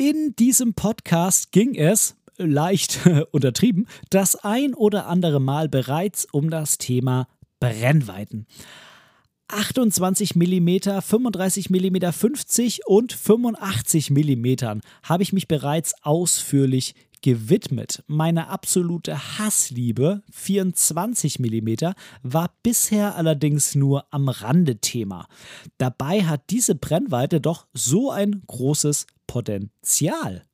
In diesem Podcast ging es, leicht untertrieben, das ein oder andere Mal bereits um das Thema Brennweiten. 28 mm, 35 mm, 50 und 85 mm habe ich mich bereits ausführlich gewidmet. Meine absolute Hassliebe, 24 mm, war bisher allerdings nur am Rande Thema. Dabei hat diese Brennweite doch so ein großes Potenzial.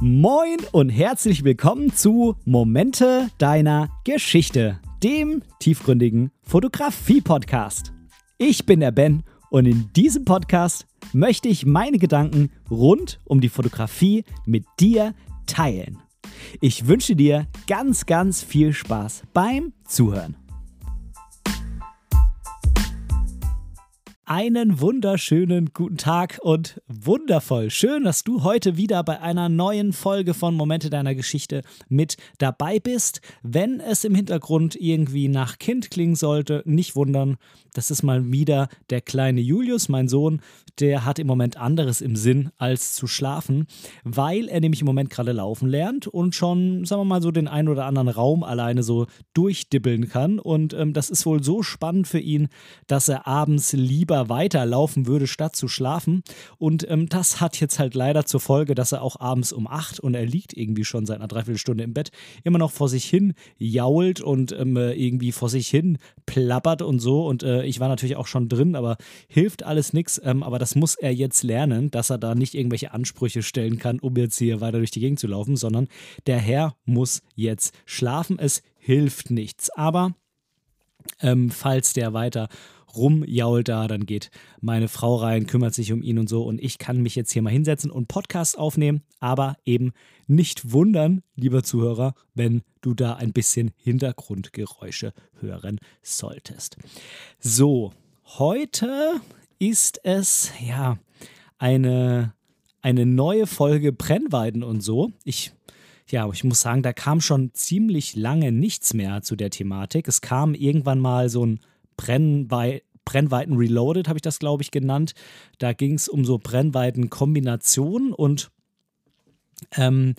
Moin und herzlich willkommen zu Momente deiner Geschichte, dem tiefgründigen Fotografie-Podcast. Ich bin der Ben und in diesem Podcast möchte ich meine Gedanken rund um die Fotografie mit dir teilen. Ich wünsche dir ganz, ganz viel Spaß beim Zuhören. Einen wunderschönen guten Tag und wundervoll. Schön, dass du heute wieder bei einer neuen Folge von Momente deiner Geschichte mit dabei bist. Wenn es im Hintergrund irgendwie nach Kind klingen sollte, nicht wundern. Das ist mal wieder der kleine Julius, mein Sohn. Der hat im Moment anderes im Sinn als zu schlafen, weil er nämlich im Moment gerade laufen lernt und schon, sagen wir mal, so den einen oder anderen Raum alleine so durchdibbeln kann. Und ähm, das ist wohl so spannend für ihn, dass er abends lieber lieber weiterlaufen würde, statt zu schlafen. Und ähm, das hat jetzt halt leider zur Folge, dass er auch abends um acht und er liegt irgendwie schon seit einer Dreiviertelstunde im Bett, immer noch vor sich hin jault und ähm, irgendwie vor sich hin plappert und so. Und äh, ich war natürlich auch schon drin, aber hilft alles nichts. Ähm, aber das muss er jetzt lernen, dass er da nicht irgendwelche Ansprüche stellen kann, um jetzt hier weiter durch die Gegend zu laufen, sondern der Herr muss jetzt schlafen. Es hilft nichts. Aber ähm, falls der weiter rumjault da, dann geht meine Frau rein, kümmert sich um ihn und so und ich kann mich jetzt hier mal hinsetzen und Podcast aufnehmen, aber eben nicht wundern, lieber Zuhörer, wenn du da ein bisschen Hintergrundgeräusche hören solltest. So, heute ist es ja eine eine neue Folge Brennweiden und so. Ich ja, ich muss sagen, da kam schon ziemlich lange nichts mehr zu der Thematik. Es kam irgendwann mal so ein Brennwei Brennweiten Reloaded, habe ich das, glaube ich, genannt. Da ging es um so Brennweiten-Kombinationen und ähm,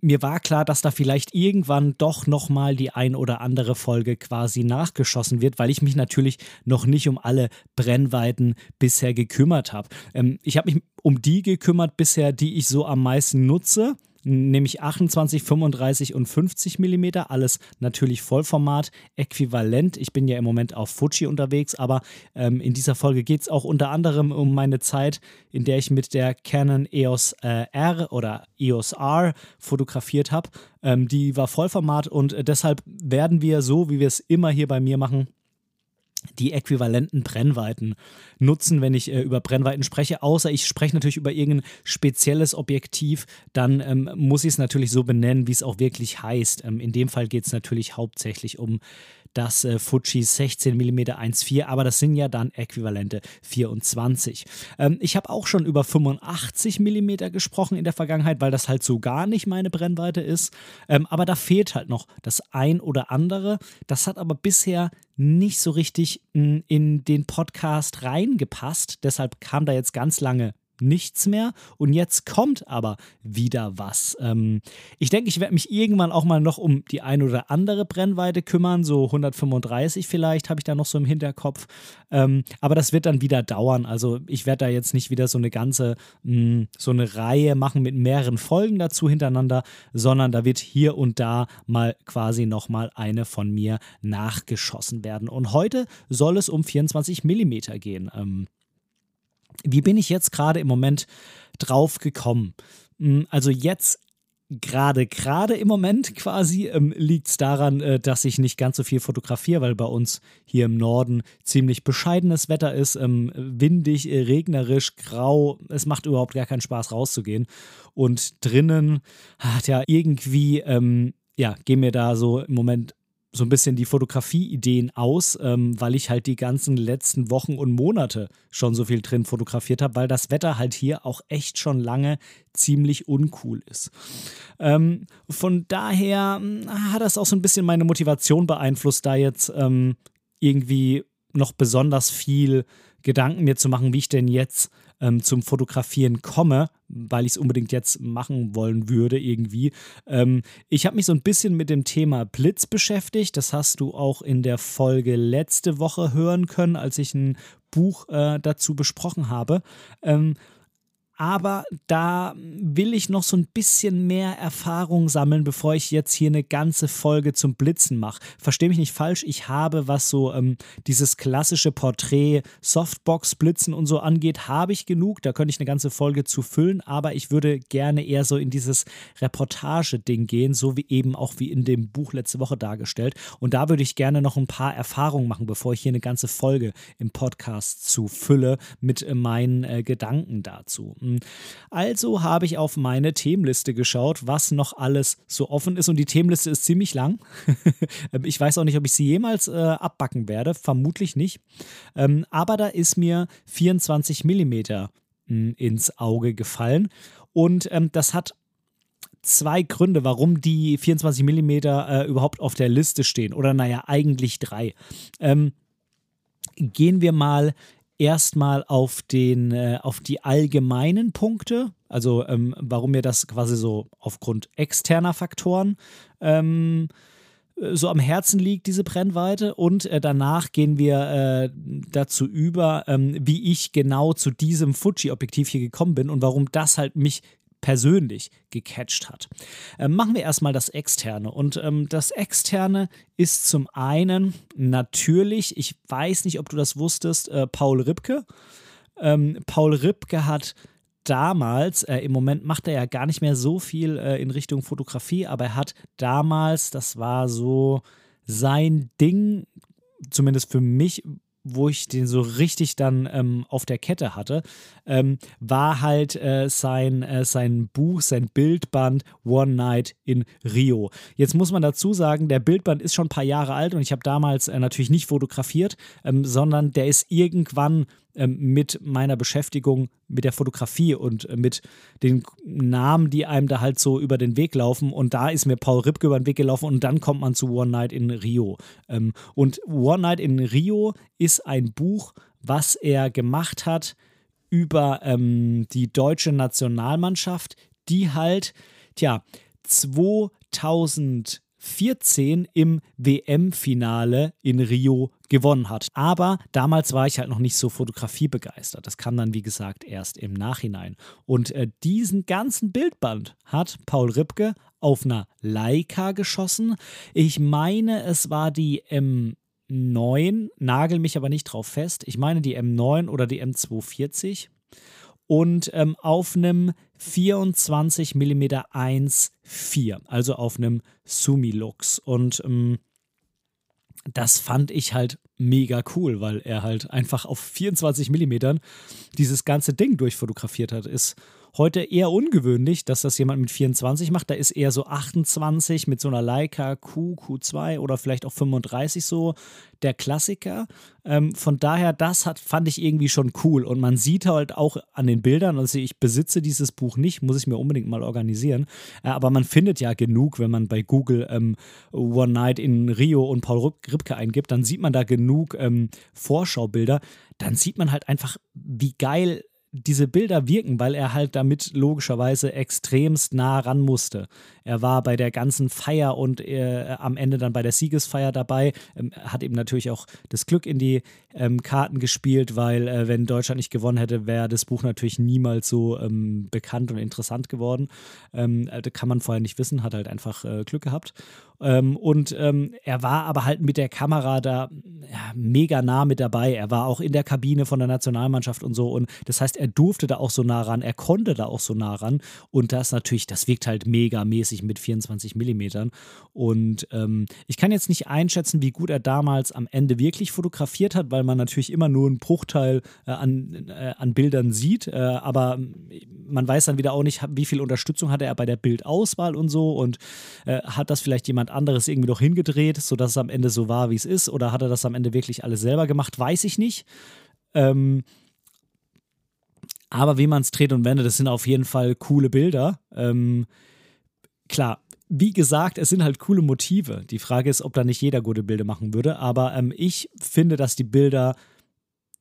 mir war klar, dass da vielleicht irgendwann doch nochmal die ein oder andere Folge quasi nachgeschossen wird, weil ich mich natürlich noch nicht um alle Brennweiten bisher gekümmert habe. Ähm, ich habe mich um die gekümmert bisher, die ich so am meisten nutze nämlich 28, 35 und 50 mm, alles natürlich Vollformat, äquivalent. Ich bin ja im Moment auf Fuji unterwegs, aber ähm, in dieser Folge geht es auch unter anderem um meine Zeit, in der ich mit der Canon EOS äh, R oder EOS R fotografiert habe. Ähm, die war Vollformat und äh, deshalb werden wir so, wie wir es immer hier bei mir machen, die äquivalenten Brennweiten nutzen, wenn ich äh, über Brennweiten spreche. Außer ich spreche natürlich über irgendein spezielles Objektiv, dann ähm, muss ich es natürlich so benennen, wie es auch wirklich heißt. Ähm, in dem Fall geht es natürlich hauptsächlich um das äh, Fuji 16 mm 1.4, aber das sind ja dann äquivalente 24. Ähm, ich habe auch schon über 85 mm gesprochen in der Vergangenheit, weil das halt so gar nicht meine Brennweite ist. Ähm, aber da fehlt halt noch das ein oder andere. Das hat aber bisher nicht so richtig hm, in den Podcast reingepasst. Deshalb kam da jetzt ganz lange nichts mehr und jetzt kommt aber wieder was. Ähm, ich denke, ich werde mich irgendwann auch mal noch um die ein oder andere Brennweite kümmern, so 135 vielleicht habe ich da noch so im Hinterkopf, ähm, aber das wird dann wieder dauern. Also ich werde da jetzt nicht wieder so eine ganze, mh, hm, so eine Reihe machen mit mehreren Folgen dazu hintereinander, sondern da wird hier und da mal quasi nochmal eine von mir nachgeschossen werden. Und heute soll es um 24 Millimeter gehen. Ähm, wie bin ich jetzt gerade im Moment drauf gekommen? Hm, also jetzt gerade, gerade im Moment quasi ähm, liegt es daran, äh, dass ich nicht ganz so viel fotografiere, weil bei uns hier im Norden ziemlich bescheidenes Wetter ist, ähm, windig, äh, regnerisch, grau. Es macht überhaupt gar keinen Spaß rauszugehen. Und drinnen hat ja irgendwie, ähm, ja, gehen mir da so im Moment so ein bisschen die Fotografie-Ideen aus, ähm, weil ich halt die ganzen letzten Wochen und Monate schon so viel drin fotografiert habe, weil das Wetter halt hier auch echt schon lange ziemlich uncool ist. Ähm, von daher hm, hat das auch so ein bisschen meine Motivation beeinflusst, da jetzt ähm, irgendwie noch besonders viel Gedanken mir zu machen, wie ich denn jetzt ähm, zum Fotografieren komme, weil ich es unbedingt jetzt machen wollen würde irgendwie. Ähm, ich habe mich so ein bisschen mit dem Thema Blitz beschäftigt. Das hast du auch in der Folge letzte Woche hören können, als ich ein Buch äh, dazu besprochen habe. Ähm, aber da will ich noch so ein bisschen mehr Erfahrung sammeln, bevor ich jetzt hier eine ganze Folge zum Blitzen mache. Verstehe mich nicht falsch, ich habe, was so ähm, dieses klassische Porträt Softbox-Blitzen und so angeht, habe ich genug. Da könnte ich eine ganze Folge zu füllen, aber ich würde gerne eher so in dieses Reportage-Ding gehen, so wie eben auch wie in dem Buch letzte Woche dargestellt. Und da würde ich gerne noch ein paar Erfahrungen machen, bevor ich hier eine ganze Folge im Podcast zu fülle mit äh, meinen äh, Gedanken dazu. Also habe ich auf meine Themenliste geschaut, was noch alles so offen ist. Und die Themenliste ist ziemlich lang. ich weiß auch nicht, ob ich sie jemals äh, abbacken werde. Vermutlich nicht. Ähm, aber da ist mir 24 Millimeter hm, ins Auge gefallen. Und ähm, das hat zwei Gründe, warum die 24 Millimeter äh, überhaupt auf der Liste stehen. Oder naja, eigentlich drei. Ähm, gehen wir mal erstmal auf den, äh, auf die allgemeinen Punkte, also ähm, warum mir das quasi so aufgrund externer Faktoren ähm, so am Herzen liegt, diese Brennweite. Und äh, danach gehen wir äh, dazu über, ähm, wie ich genau zu diesem Fuji-Objektiv hier gekommen bin und warum das halt mich persönlich gecatcht hat. Ähm, machen wir erstmal das Externe. Und ähm, das Externe ist zum einen natürlich, ich weiß nicht, ob du das wusstest, äh, Paul Ripke. Ähm, Paul Ripke hat damals, äh, im Moment macht er ja gar nicht mehr so viel äh, in Richtung Fotografie, aber er hat damals, das war so sein Ding, zumindest für mich, wo ich den so richtig dann ähm, auf der Kette hatte, ähm, war halt äh, sein, äh, sein Buch, sein Bildband One Night in Rio. Jetzt muss man dazu sagen, der Bildband ist schon ein paar Jahre alt und ich habe damals äh, natürlich nicht fotografiert, ähm, sondern der ist irgendwann ähm, mit meiner Beschäftigung mit der Fotografie und äh, mit den Namen, die einem da halt so über den Weg laufen. Und da ist mir Paul Ripke über den Weg gelaufen und dann kommt man zu One Night in Rio. Ähm, und One Night in Rio ist ein Buch, was er gemacht hat über ähm, die deutsche Nationalmannschaft, die halt, tja, 2000 14 im WM-Finale in Rio gewonnen hat. Aber damals war ich halt noch nicht so fotografiebegeistert. Das kam dann, wie gesagt, erst im Nachhinein. Und äh, diesen ganzen Bildband hat Paul Ripke auf einer Leica geschossen. Ich meine, es war die M9, nagel mich aber nicht drauf fest. Ich meine die M9 oder die M240 und ähm, auf einem 24 mm 1.4, also auf einem Sumilux. Und ähm, das fand ich halt mega cool, weil er halt einfach auf 24 mm dieses ganze Ding durchfotografiert hat. Ist heute eher ungewöhnlich, dass das jemand mit 24 macht. Da ist eher so 28 mit so einer Leica Q, Q2 oder vielleicht auch 35 so der Klassiker. Ähm, von daher, das hat, fand ich irgendwie schon cool. Und man sieht halt auch an den Bildern, also ich besitze dieses Buch nicht, muss ich mir unbedingt mal organisieren. Äh, aber man findet ja genug, wenn man bei Google ähm, One Night in Rio und Paul Ripke eingibt, dann sieht man da genug ähm, Vorschaubilder. Dann sieht man halt einfach, wie geil diese Bilder wirken, weil er halt damit logischerweise extremst nah ran musste. Er war bei der ganzen Feier und äh, am Ende dann bei der Siegesfeier dabei, ähm, hat eben natürlich auch das Glück in die ähm, Karten gespielt, weil äh, wenn Deutschland nicht gewonnen hätte, wäre das Buch natürlich niemals so ähm, bekannt und interessant geworden. Ähm, äh, kann man vorher nicht wissen, hat halt einfach äh, Glück gehabt. Ähm, und ähm, er war aber halt mit der Kamera da ja, mega nah mit dabei. Er war auch in der Kabine von der Nationalmannschaft und so. Und das heißt, er durfte da auch so nah ran, er konnte da auch so nah ran. Und das natürlich, das wirkt halt mega mäßig mit 24 Millimetern. Und ähm, ich kann jetzt nicht einschätzen, wie gut er damals am Ende wirklich fotografiert hat, weil man natürlich immer nur einen Bruchteil äh, an, äh, an Bildern sieht. Äh, aber man weiß dann wieder auch nicht, wie viel Unterstützung hatte er bei der Bildauswahl und so. Und äh, hat das vielleicht jemand jemand anderes irgendwie noch hingedreht, sodass es am Ende so war, wie es ist? Oder hat er das am Ende wirklich alles selber gemacht? Weiß ich nicht. Ähm, aber wie man es dreht und wendet, das sind auf jeden Fall coole Bilder. Ähm, klar, wie gesagt, es sind halt coole Motive. Die Frage ist, ob da nicht jeder gute Bilder machen würde. Aber ähm, ich finde, dass die Bilder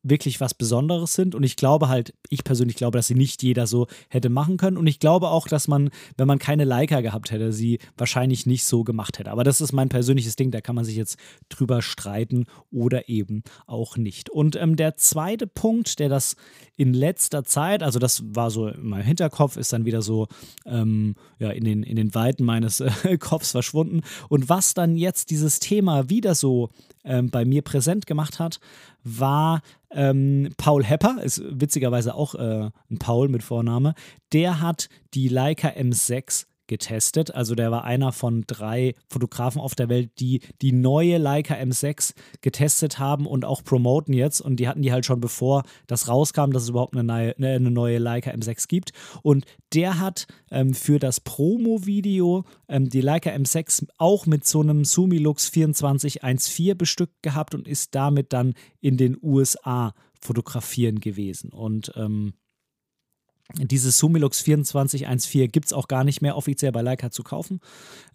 wirklich was Besonderes sind. Und ich glaube halt, ich persönlich glaube, dass sie nicht jeder so hätte machen können. Und ich glaube auch, dass man, wenn man keine Leica gehabt hätte, sie wahrscheinlich nicht so gemacht hätte. Aber das ist mein persönliches Ding, da kann man sich jetzt drüber streiten oder eben auch nicht. Und ähm, der zweite Punkt, der das in letzter Zeit, also das war so in meinem Hinterkopf, ist dann wieder so ähm, ja, in, den, in den Weiten meines äh, Kopfs verschwunden. Und was dann jetzt dieses Thema wieder so ähm, bei mir präsent gemacht hat, war ähm, Paul Hepper, ist witzigerweise auch äh, ein Paul mit Vorname. Der hat die Leica M6 getestet. Also der war einer von drei Fotografen auf der Welt, die die neue Leica M6 getestet haben und auch promoten jetzt. Und die hatten die halt schon bevor das rauskam, dass es überhaupt eine neue, eine neue Leica M6 gibt. Und der hat ähm, für das Promo-Video ähm, die Leica M6 auch mit so einem Sumilux 2414 bestückt gehabt und ist damit dann in den USA fotografieren gewesen. Und ähm, dieses Sumilux 2414 gibt es auch gar nicht mehr offiziell bei Leica zu kaufen.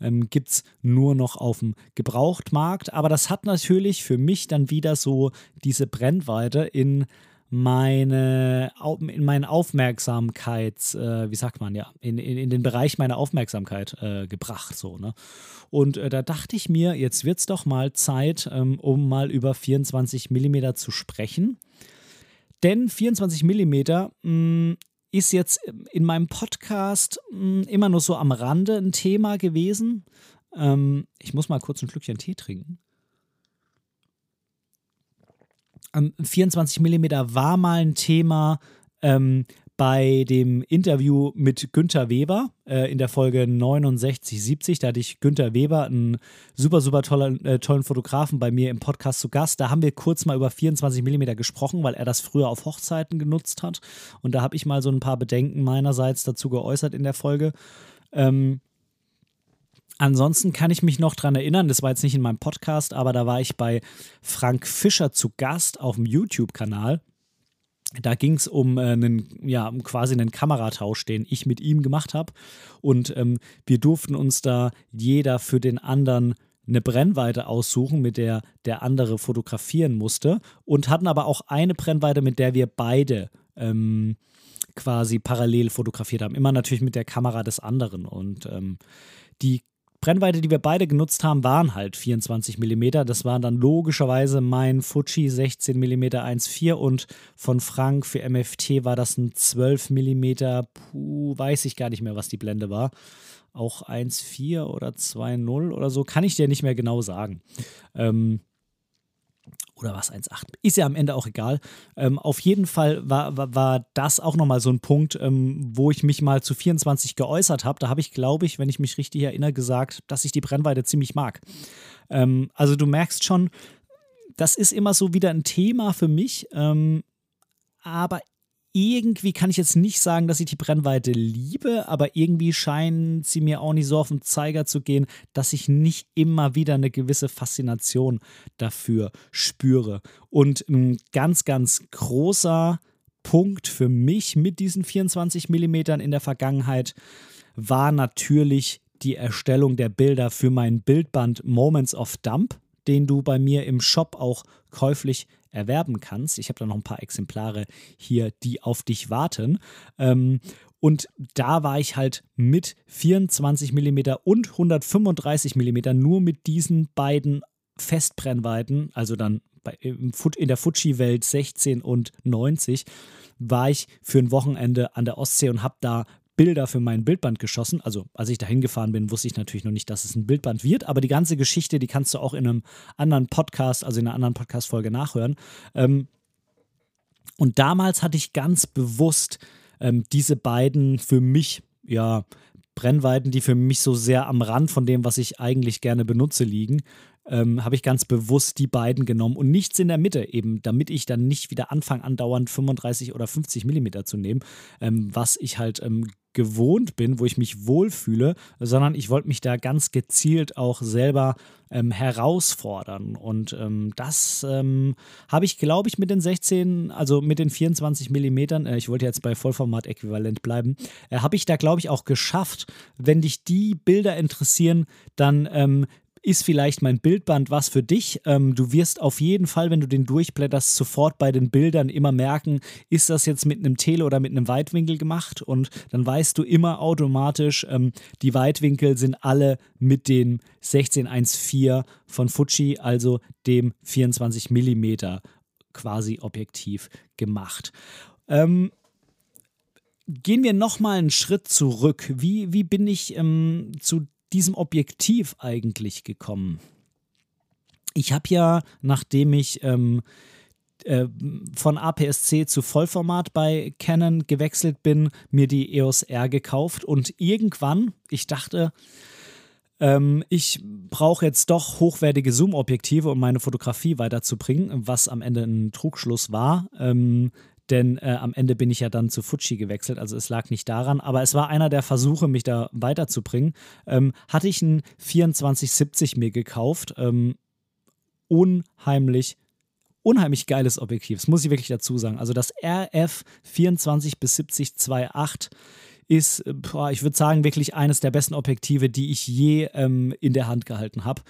Ähm, gibt es nur noch auf dem Gebrauchtmarkt. Aber das hat natürlich für mich dann wieder so diese Brennweite in meine in meinen Aufmerksamkeits, äh, wie sagt man ja, in, in, in den Bereich meiner Aufmerksamkeit äh, gebracht. So, ne? Und äh, da dachte ich mir, jetzt wird es doch mal Zeit, ähm, um mal über 24 mm zu sprechen. Denn 24 mm ist jetzt in meinem Podcast hm, immer nur so am Rande ein Thema gewesen. Ähm, ich muss mal kurz ein Schlückchen Tee trinken. Ähm, 24 mm war mal ein Thema ähm, bei dem Interview mit Günther Weber äh, in der Folge 69, 70. Da hatte ich Günther Weber, einen super, super toller, äh, tollen Fotografen, bei mir im Podcast zu Gast. Da haben wir kurz mal über 24 mm gesprochen, weil er das früher auf Hochzeiten genutzt hat. Und da habe ich mal so ein paar Bedenken meinerseits dazu geäußert in der Folge. Ähm, Ansonsten kann ich mich noch daran erinnern, das war jetzt nicht in meinem Podcast, aber da war ich bei Frank Fischer zu Gast auf dem YouTube-Kanal. Da ging es um äh, einen, ja, quasi einen Kameratausch, den ich mit ihm gemacht habe. Und ähm, wir durften uns da jeder für den anderen eine Brennweite aussuchen, mit der der andere fotografieren musste. Und hatten aber auch eine Brennweite, mit der wir beide ähm, quasi parallel fotografiert haben. Immer natürlich mit der Kamera des anderen. Und ähm, die Brennweite, die wir beide genutzt haben, waren halt 24 mm. Das war dann logischerweise mein Fuji 16 mm 1.4 und von Frank für MFT war das ein 12 mm. Puh, weiß ich gar nicht mehr, was die Blende war. Auch 1.4 oder 2.0 oder so, kann ich dir nicht mehr genau sagen. Ähm, oder was 1,8. Ist ja am Ende auch egal. Ähm, auf jeden Fall war, war, war das auch nochmal so ein Punkt, ähm, wo ich mich mal zu 24 geäußert habe. Da habe ich, glaube ich, wenn ich mich richtig erinnere, gesagt, dass ich die Brennweite ziemlich mag. Ähm, also du merkst schon, das ist immer so wieder ein Thema für mich. Ähm, aber irgendwie kann ich jetzt nicht sagen, dass ich die Brennweite liebe, aber irgendwie scheinen sie mir auch nicht so auf den Zeiger zu gehen, dass ich nicht immer wieder eine gewisse Faszination dafür spüre. Und ein ganz, ganz großer Punkt für mich mit diesen 24 mm in der Vergangenheit war natürlich die Erstellung der Bilder für mein Bildband Moments of Dump, den du bei mir im Shop auch käuflich erwerben kannst. Ich habe da noch ein paar Exemplare hier, die auf dich warten. Ähm, und da war ich halt mit 24 mm und 135 mm nur mit diesen beiden Festbrennweiten, also dann in der Fuji-Welt 16 und 90, war ich für ein Wochenende an der Ostsee und habe da Bilder für mein Bildband geschossen. Also als ich da hingefahren bin, wusste ich natürlich noch nicht, dass es ein Bildband wird, aber die ganze Geschichte, die kannst du auch in einem anderen Podcast, also in einer anderen Podcast-Folge nachhören. Ähm, und damals hatte ich ganz bewusst ähm, diese beiden für mich, ja, Brennweiten, die für mich so sehr am Rand von dem, was ich eigentlich gerne benutze, liegen ähm, habe ich ganz bewusst die beiden genommen und nichts in der Mitte, eben damit ich dann nicht wieder anfange, andauernd 35 oder 50 Millimeter zu nehmen, ähm, was ich halt ähm, gewohnt bin, wo ich mich wohlfühle, sondern ich wollte mich da ganz gezielt auch selber ähm, herausfordern. Und ähm, das ähm, habe ich, glaube ich, mit den 16, also mit den 24 Millimetern, äh, ich wollte jetzt bei Vollformat-Äquivalent bleiben, äh, habe ich da, glaube ich, auch geschafft. Wenn dich die Bilder interessieren, dann ähm, ist vielleicht mein Bildband was für dich. Ähm, du wirst auf jeden Fall, wenn du den durchblätterst, sofort bei den Bildern immer merken, ist das jetzt mit einem Tele- oder mit einem Weitwinkel gemacht? Und dann weißt du immer automatisch, ähm, die Weitwinkel sind alle mit dem 1614 von Fuji, also dem 24 mm quasi Objektiv gemacht. Ähm, gehen wir nochmal einen Schritt zurück. Wie, wie bin ich ähm, zu diesem Objektiv eigentlich gekommen? Ich habe ja, nachdem ich ähm, äh, von APS-C zu Vollformat bei Canon gewechselt bin, mir die EOS R gekauft und irgendwann, ich dachte, ähm, ich brauche jetzt doch hochwertige Zoom-Objektive, um meine Fotografie weiterzubringen, was am Ende ein Trugschluss war. Ähm, denn äh, am Ende bin ich ja dann zu Fuji gewechselt, also es lag nicht daran, aber es war einer der Versuche, mich da weiterzubringen. Ähm, hatte ich ein 2470 mir gekauft, ähm, unheimlich unheimlich geiles Objektiv, das muss ich wirklich dazu sagen. Also das RF 24 bis 70 2.8 ist, boah, ich würde sagen, wirklich eines der besten Objektive, die ich je ähm, in der Hand gehalten habe,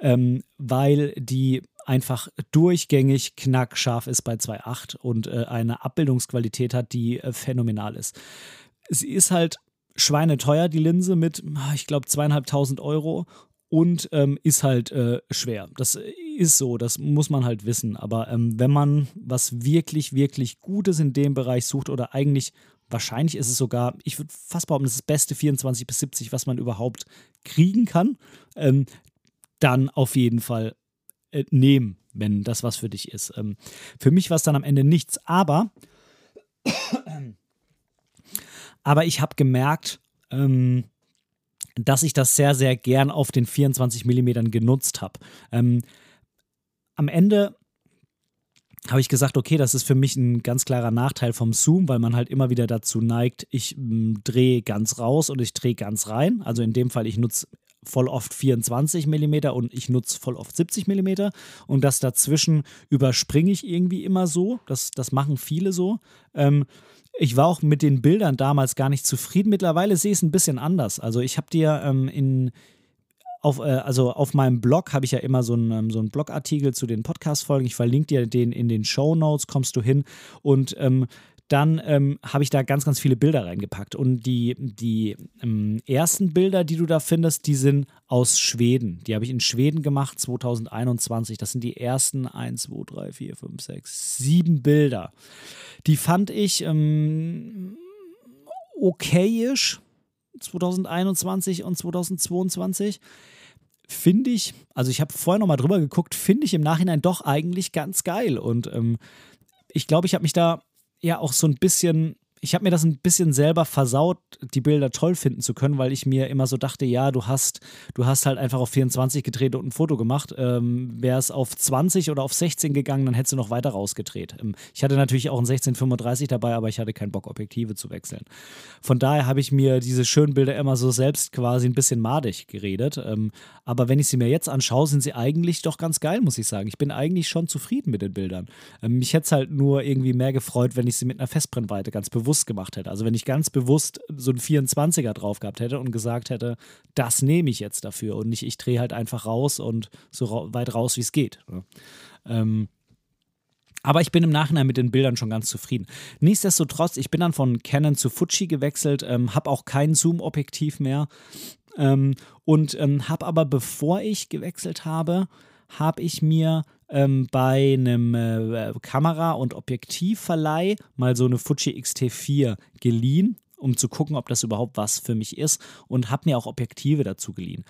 ähm, weil die einfach durchgängig knackscharf ist bei 2.8 und äh, eine Abbildungsqualität hat, die äh, phänomenal ist. Sie ist halt schweineteuer, die Linse, mit, ah, ich glaube, zweieinhalbtausend Euro und ähm, ist halt äh, schwer. Das ist so, das muss man halt wissen. Aber ähm, wenn man was wirklich, wirklich Gutes in dem Bereich sucht oder eigentlich wahrscheinlich ist es sogar, ich würde fast behaupten, das ist das beste 24 bis 70, was man überhaupt kriegen kann, ähm, dann auf jeden Fall äh, nehmen, wenn das was für dich ist. Ähm, für mich war es dann am Ende nichts, aber, aber ich habe gemerkt, ähm, dass ich das sehr, sehr gern auf den 24 mm genutzt habe. Ähm, am Ende habe ich gesagt, okay, das ist für mich ein ganz klarer Nachteil vom Zoom, weil man halt immer wieder dazu neigt, ich drehe ganz raus und ich drehe ganz rein. Also in dem Fall, ich nutze voll oft 24 mm und ich nutze voll oft 70 mm. Und das dazwischen überspringe ich irgendwie immer so. Das, das machen viele so. Ähm, ich war auch mit den Bildern damals gar nicht zufrieden. Mittlerweile sehe ich es ein bisschen anders. Also ich habe dir ähm, in auf, äh, also auf meinem Blog habe ich ja immer so einen, ähm, so einen Blogartikel zu den Podcast-Folgen. Ich verlinke dir den in den Show Notes, kommst du hin. Und ähm, dann ähm, habe ich da ganz, ganz viele Bilder reingepackt. Und die, die ähm, ersten Bilder, die du da findest, die sind aus Schweden. Die habe ich in Schweden gemacht, 2021. Das sind die ersten 1, 2, 3, 4, 5, 6, 7 Bilder. Die fand ich ähm, okayisch 2021 und 2022 finde ich, also ich habe vorher nochmal drüber geguckt, finde ich im Nachhinein doch eigentlich ganz geil. Und ähm, ich glaube, ich habe mich da ja auch so ein bisschen ich habe mir das ein bisschen selber versaut, die Bilder toll finden zu können, weil ich mir immer so dachte, ja, du hast, du hast halt einfach auf 24 gedreht und ein Foto gemacht. Ähm, Wäre es auf 20 oder auf 16 gegangen, dann hättest du noch weiter rausgedreht. Ähm, ich hatte natürlich auch ein 1635 dabei, aber ich hatte keinen Bock, Objektive zu wechseln. Von daher habe ich mir diese schönen Bilder immer so selbst quasi ein bisschen madig geredet. Ähm, aber wenn ich sie mir jetzt anschaue, sind sie eigentlich doch ganz geil, muss ich sagen. Ich bin eigentlich schon zufrieden mit den Bildern. Ähm, mich hätte es halt nur irgendwie mehr gefreut, wenn ich sie mit einer Festbrennweite ganz bewusst bewusst gemacht hätte. Also wenn ich ganz bewusst so einen 24er drauf gehabt hätte und gesagt hätte, das nehme ich jetzt dafür und nicht, ich drehe halt einfach raus und so ra weit raus, wie es geht. Ja. Ähm, aber ich bin im Nachhinein mit den Bildern schon ganz zufrieden. Nichtsdestotrotz, ich bin dann von Canon zu Fuji gewechselt, ähm, habe auch kein Zoom-Objektiv mehr ähm, und ähm, habe aber, bevor ich gewechselt habe, habe ich mir ähm, bei einem äh, Kamera- und Objektivverleih mal so eine Fuji X-T4 geliehen, um zu gucken, ob das überhaupt was für mich ist und habe mir auch Objektive dazu geliehen.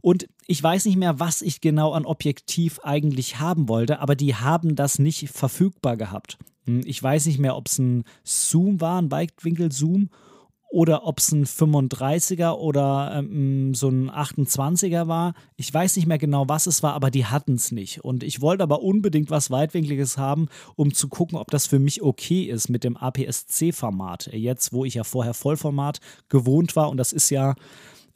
Und ich weiß nicht mehr, was ich genau an Objektiv eigentlich haben wollte, aber die haben das nicht verfügbar gehabt. Hm, ich weiß nicht mehr, ob es ein Zoom war, ein Weitwinkel-Zoom oder ob es ein 35er oder ähm, so ein 28er war. Ich weiß nicht mehr genau, was es war, aber die hatten es nicht. Und ich wollte aber unbedingt was Weitwinkliges haben, um zu gucken, ob das für mich okay ist mit dem APS-C-Format. Jetzt, wo ich ja vorher Vollformat gewohnt war und das ist ja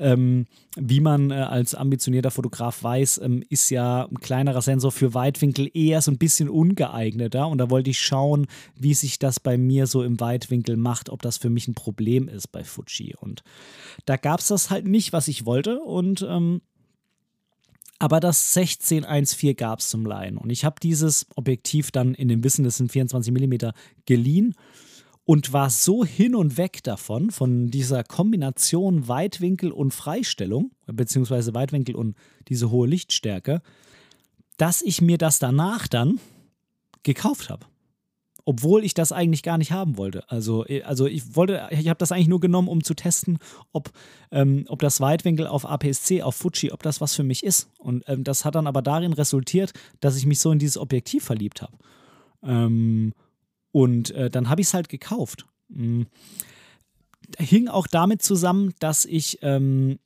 ähm, wie man äh, als ambitionierter Fotograf weiß, ähm, ist ja ein kleinerer Sensor für Weitwinkel eher so ein bisschen ungeeigneter. Und da wollte ich schauen, wie sich das bei mir so im Weitwinkel macht, ob das für mich ein Problem ist bei Fuji. Und da gab es das halt nicht, was ich wollte. Und ähm, aber das 1614 gab es zum Leihen. Und ich habe dieses Objektiv dann in dem Wissen, das sind 24 mm, geliehen und war so hin und weg davon, von dieser Kombination Weitwinkel und Freistellung, beziehungsweise Weitwinkel und diese hohe Lichtstärke, dass ich mir das danach dann gekauft habe. Obwohl ich das eigentlich gar nicht haben wollte. Also, also ich wollte, ich habe das eigentlich nur genommen, um zu testen, ob, ähm, ob das Weitwinkel auf APS-C, auf Fuji, ob das was für mich ist. Und ähm, das hat dann aber darin resultiert, dass ich mich so in dieses Objektiv verliebt habe. Ähm, und äh, dann habe ich es halt gekauft. Mhm. Hing auch damit zusammen, dass ich ähm,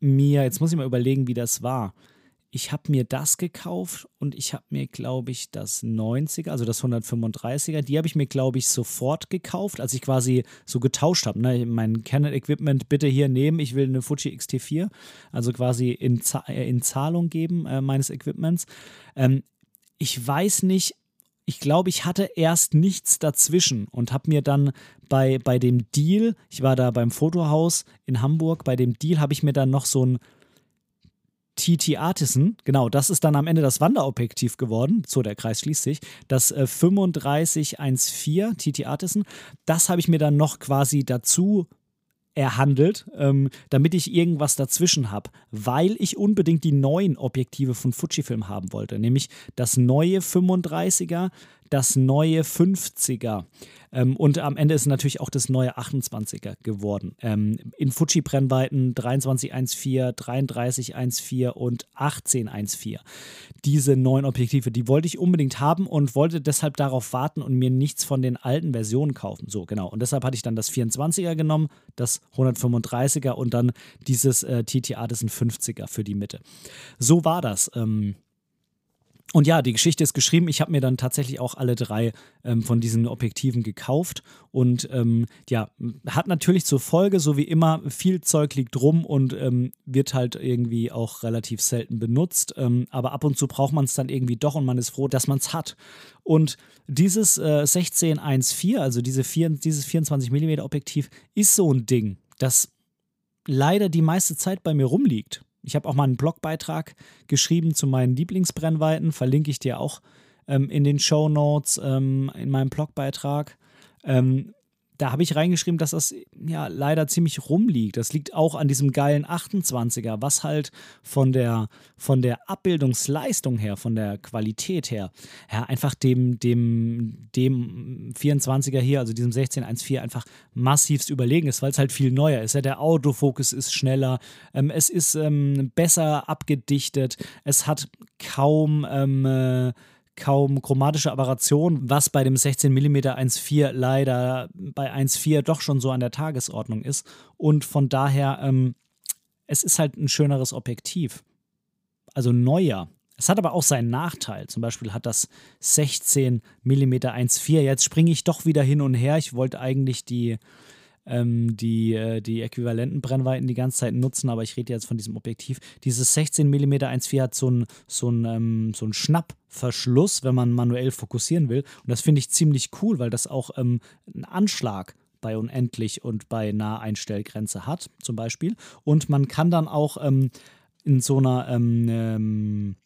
mir, jetzt muss ich mal überlegen, wie das war. Ich habe mir das gekauft und ich habe mir, glaube ich, das 90er, also das 135er, die habe ich mir, glaube ich, sofort gekauft, als ich quasi so getauscht habe. Ne? Mein Canon-Equipment bitte hier nehmen, ich will eine Fuji X-T4, also quasi in, äh, in Zahlung geben äh, meines Equipments. Ähm, ich weiß nicht, ich glaube, ich hatte erst nichts dazwischen und habe mir dann bei, bei dem Deal, ich war da beim Fotohaus in Hamburg, bei dem Deal habe ich mir dann noch so ein TT Artisan, genau, das ist dann am Ende das Wanderobjektiv geworden, so der Kreis schließt sich, das äh, 3514 TT Artisan, das habe ich mir dann noch quasi dazu erhandelt, ähm, damit ich irgendwas dazwischen habe, weil ich unbedingt die neuen Objektive von Fujifilm haben wollte, nämlich das neue 35er, das neue 50er. Ähm, und am Ende ist natürlich auch das neue 28er geworden. Ähm, in Fuji-Brennweiten 2314, 3314 und 1814. Diese neuen Objektive, die wollte ich unbedingt haben und wollte deshalb darauf warten und mir nichts von den alten Versionen kaufen. So, genau. Und deshalb hatte ich dann das 24er genommen, das 135er und dann dieses äh, TTA, das ein 50er für die Mitte. So war das. Ähm, und ja, die Geschichte ist geschrieben. Ich habe mir dann tatsächlich auch alle drei ähm, von diesen Objektiven gekauft. Und ähm, ja, hat natürlich zur Folge, so wie immer, viel Zeug liegt rum und ähm, wird halt irgendwie auch relativ selten benutzt. Ähm, aber ab und zu braucht man es dann irgendwie doch und man ist froh, dass man es hat. Und dieses äh, 1614, also diese vier, dieses 24 mm Objektiv, ist so ein Ding, das leider die meiste Zeit bei mir rumliegt. Ich habe auch mal einen Blogbeitrag geschrieben zu meinen Lieblingsbrennweiten, verlinke ich dir auch ähm, in den Show Notes ähm, in meinem Blogbeitrag. Ähm, da habe ich reingeschrieben, dass das ja leider ziemlich rumliegt. Das liegt auch an diesem geilen 28er, was halt von der, von der Abbildungsleistung her, von der Qualität her, ja, einfach dem, dem, dem 24er hier, also diesem 1614, einfach massivst überlegen ist, weil es halt viel neuer ist. Ja, der Autofokus ist schneller, ähm, es ist ähm, besser abgedichtet, es hat kaum ähm, äh, kaum chromatische Aberration, was bei dem 16 mm 1.4 leider bei 1.4 doch schon so an der Tagesordnung ist. Und von daher, ähm, es ist halt ein schöneres Objektiv. Also neuer. Es hat aber auch seinen Nachteil. Zum Beispiel hat das 16 mm 1.4. Jetzt springe ich doch wieder hin und her. Ich wollte eigentlich die ähm, die, äh, die äquivalenten Brennweiten die ganze Zeit nutzen, aber ich rede jetzt von diesem Objektiv. Dieses 16 mm 1.4 hat so einen so ähm, so Schnappverschluss, wenn man manuell fokussieren will. Und das finde ich ziemlich cool, weil das auch ähm, einen Anschlag bei unendlich und bei Naheinstellgrenze hat, zum Beispiel. Und man kann dann auch ähm, in so einer ähm, ähm,